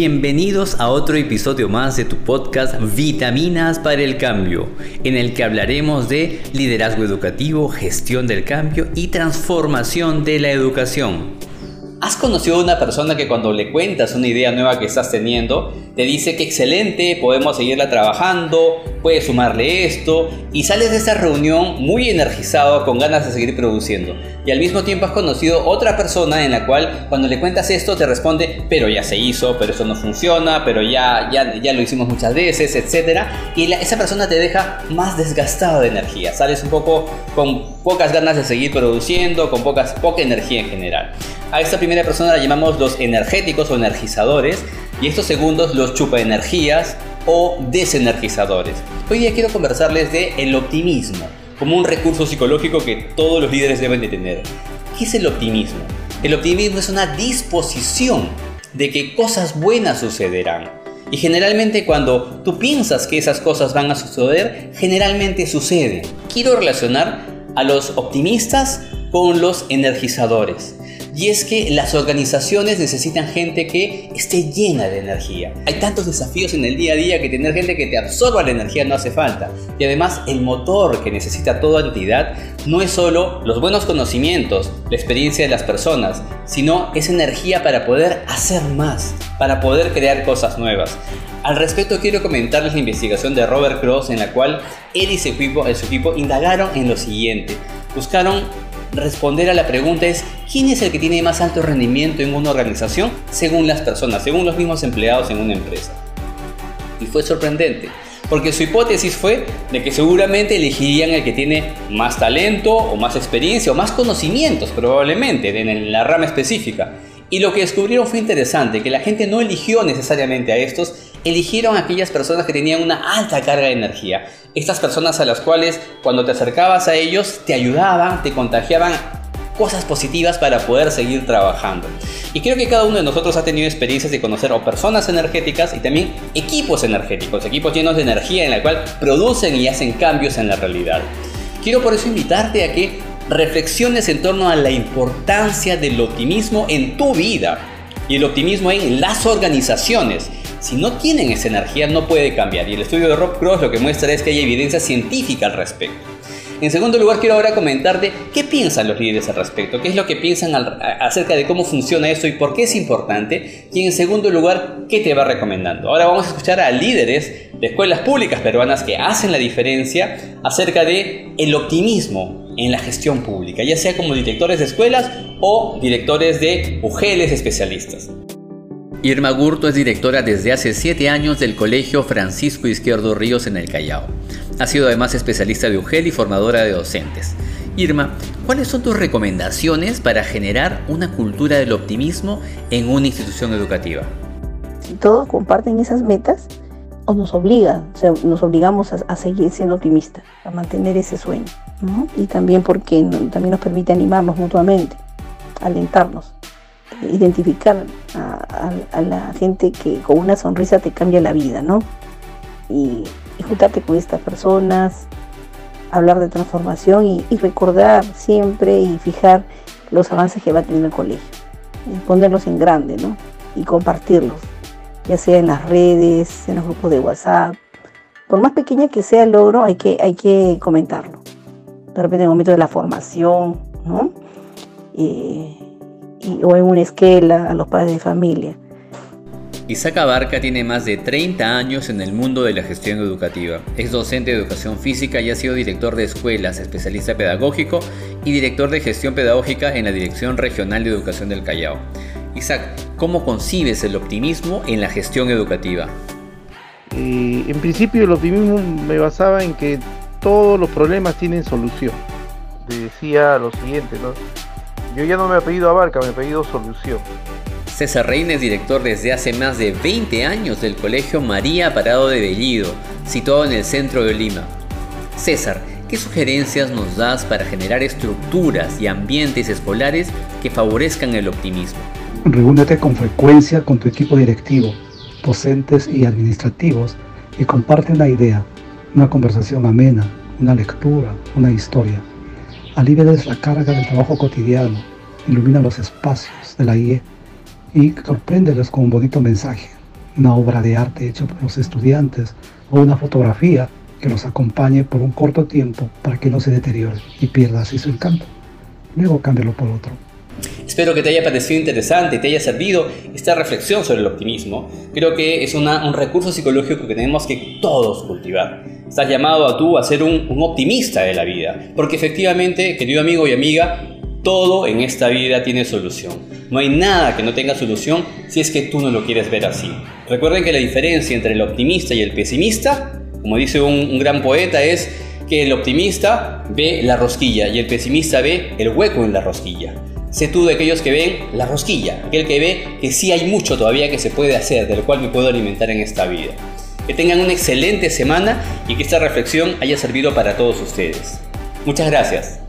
Bienvenidos a otro episodio más de tu podcast Vitaminas para el Cambio, en el que hablaremos de liderazgo educativo, gestión del cambio y transformación de la educación. ¿Has conocido a una persona que cuando le cuentas una idea nueva que estás teniendo, te dice que excelente, podemos seguirla trabajando, puedes sumarle esto y sales de esta reunión muy energizado, con ganas de seguir produciendo? Y al mismo tiempo has conocido otra persona en la cual cuando le cuentas esto te responde, pero ya se hizo, pero eso no funciona, pero ya, ya, ya lo hicimos muchas veces, etc. Y esa persona te deja más desgastado de energía, sales un poco con pocas ganas de seguir produciendo, con pocas, poca energía en general. A esta primera persona la llamamos los energéticos o energizadores y estos segundos los chupaenergías o desenergizadores. Hoy día quiero conversarles de el optimismo como un recurso psicológico que todos los líderes deben de tener. ¿Qué es el optimismo? El optimismo es una disposición de que cosas buenas sucederán. Y generalmente cuando tú piensas que esas cosas van a suceder, generalmente suceden. Quiero relacionar a los optimistas con los energizadores. Y es que las organizaciones necesitan gente que esté llena de energía. Hay tantos desafíos en el día a día que tener gente que te absorba la energía no hace falta. Y además el motor que necesita toda entidad no es solo los buenos conocimientos, la experiencia de las personas, sino es energía para poder hacer más, para poder crear cosas nuevas. Al respecto quiero comentarles la investigación de Robert Cross en la cual él y su equipo, su equipo indagaron en lo siguiente. Buscaron responder a la pregunta es ¿quién es el que tiene más alto rendimiento en una organización según las personas, según los mismos empleados en una empresa? Y fue sorprendente, porque su hipótesis fue de que seguramente elegirían el que tiene más talento o más experiencia o más conocimientos probablemente en la rama específica. Y lo que descubrieron fue interesante, que la gente no eligió necesariamente a estos, eligieron a aquellas personas que tenían una alta carga de energía. Estas personas a las cuales cuando te acercabas a ellos te ayudaban, te contagiaban cosas positivas para poder seguir trabajando. Y creo que cada uno de nosotros ha tenido experiencias de conocer o personas energéticas y también equipos energéticos, equipos llenos de energía en la cual producen y hacen cambios en la realidad. Quiero por eso invitarte a que reflexiones en torno a la importancia del optimismo en tu vida y el optimismo en las organizaciones. Si no tienen esa energía no puede cambiar y el estudio de Rob Cross lo que muestra es que hay evidencia científica al respecto. En segundo lugar, quiero ahora comentarte qué piensan los líderes al respecto, qué es lo que piensan acerca de cómo funciona esto y por qué es importante. Y en segundo lugar, qué te va recomendando. Ahora vamos a escuchar a líderes de escuelas públicas peruanas que hacen la diferencia acerca de el optimismo en la gestión pública, ya sea como directores de escuelas o directores de UGELes especialistas. Irma Gurto es directora desde hace 7 años del Colegio Francisco Izquierdo Ríos en el Callao. Ha sido además especialista de UGEL y formadora de docentes. Irma, ¿cuáles son tus recomendaciones para generar una cultura del optimismo en una institución educativa? Si todos comparten esas metas, o nos obliga, nos obligamos a, seguir siendo optimistas, a mantener ese sueño. Y también porque también nos permite animarnos mutuamente, alentarnos, identificar a, la gente que con una sonrisa te cambia la vida, ¿no? Y, juntarte con estas personas, hablar de transformación y, y, recordar siempre y fijar los avances que va tener el colegio, y ponerlos en grande, ¿no? Y compartirlos ya sea en las redes, en los grupos de WhatsApp. Por más pequeña que sea el logro, hay que, hay que comentarlo. De repente en el momento de la formación, ¿no? y, o en una esquela a los padres de familia. Isaac Abarca tiene más de 30 años en el mundo de la gestión educativa. Es docente de educación física y ha sido director de escuelas, especialista pedagógico y director de gestión pedagógica en la Dirección Regional de Educación del Callao. Isaac, ¿cómo concibes el optimismo en la gestión educativa? En principio el optimismo me basaba en que todos los problemas tienen solución. Decía lo siguiente, ¿no? Yo ya no me he pedido abarca, me he pedido solución. César Reina es director desde hace más de 20 años del Colegio María Parado de Bellido, situado en el centro de Lima. César, ¿qué sugerencias nos das para generar estructuras y ambientes escolares que favorezcan el optimismo? Reúnete con frecuencia con tu equipo directivo, docentes y administrativos y comparte una idea, una conversación amena, una lectura, una historia. Aliviales la carga del trabajo cotidiano, ilumina los espacios de la IE y sorpréndelos con un bonito mensaje. una obra de arte hecha por los estudiantes o una fotografía que los acompañe por un corto tiempo para que no se deteriore y pierda así su encanto. Luego cámbialo por otro. Espero que te haya parecido interesante y te haya servido esta reflexión sobre el optimismo. Creo que es un recurso psicológico que tenemos que todos cultivar. Estás llamado a tú a ser un optimista de la vida, porque efectivamente, querido amigo y amiga, todo en esta vida tiene solución. No hay nada que no tenga solución si es que tú no lo quieres ver así. Recuerden que la diferencia entre el optimista y el pesimista, como dice un, gran poeta, es que el optimista ve la rosquilla y el pesimista ve el hueco en la rosquilla. Sé tú de aquellos que ven la rosquilla, aquel que ve que sí hay mucho todavía que se puede hacer, del cual me puedo alimentar en esta vida. Que tengan una excelente semana y que esta reflexión haya servido para todos ustedes. Muchas gracias.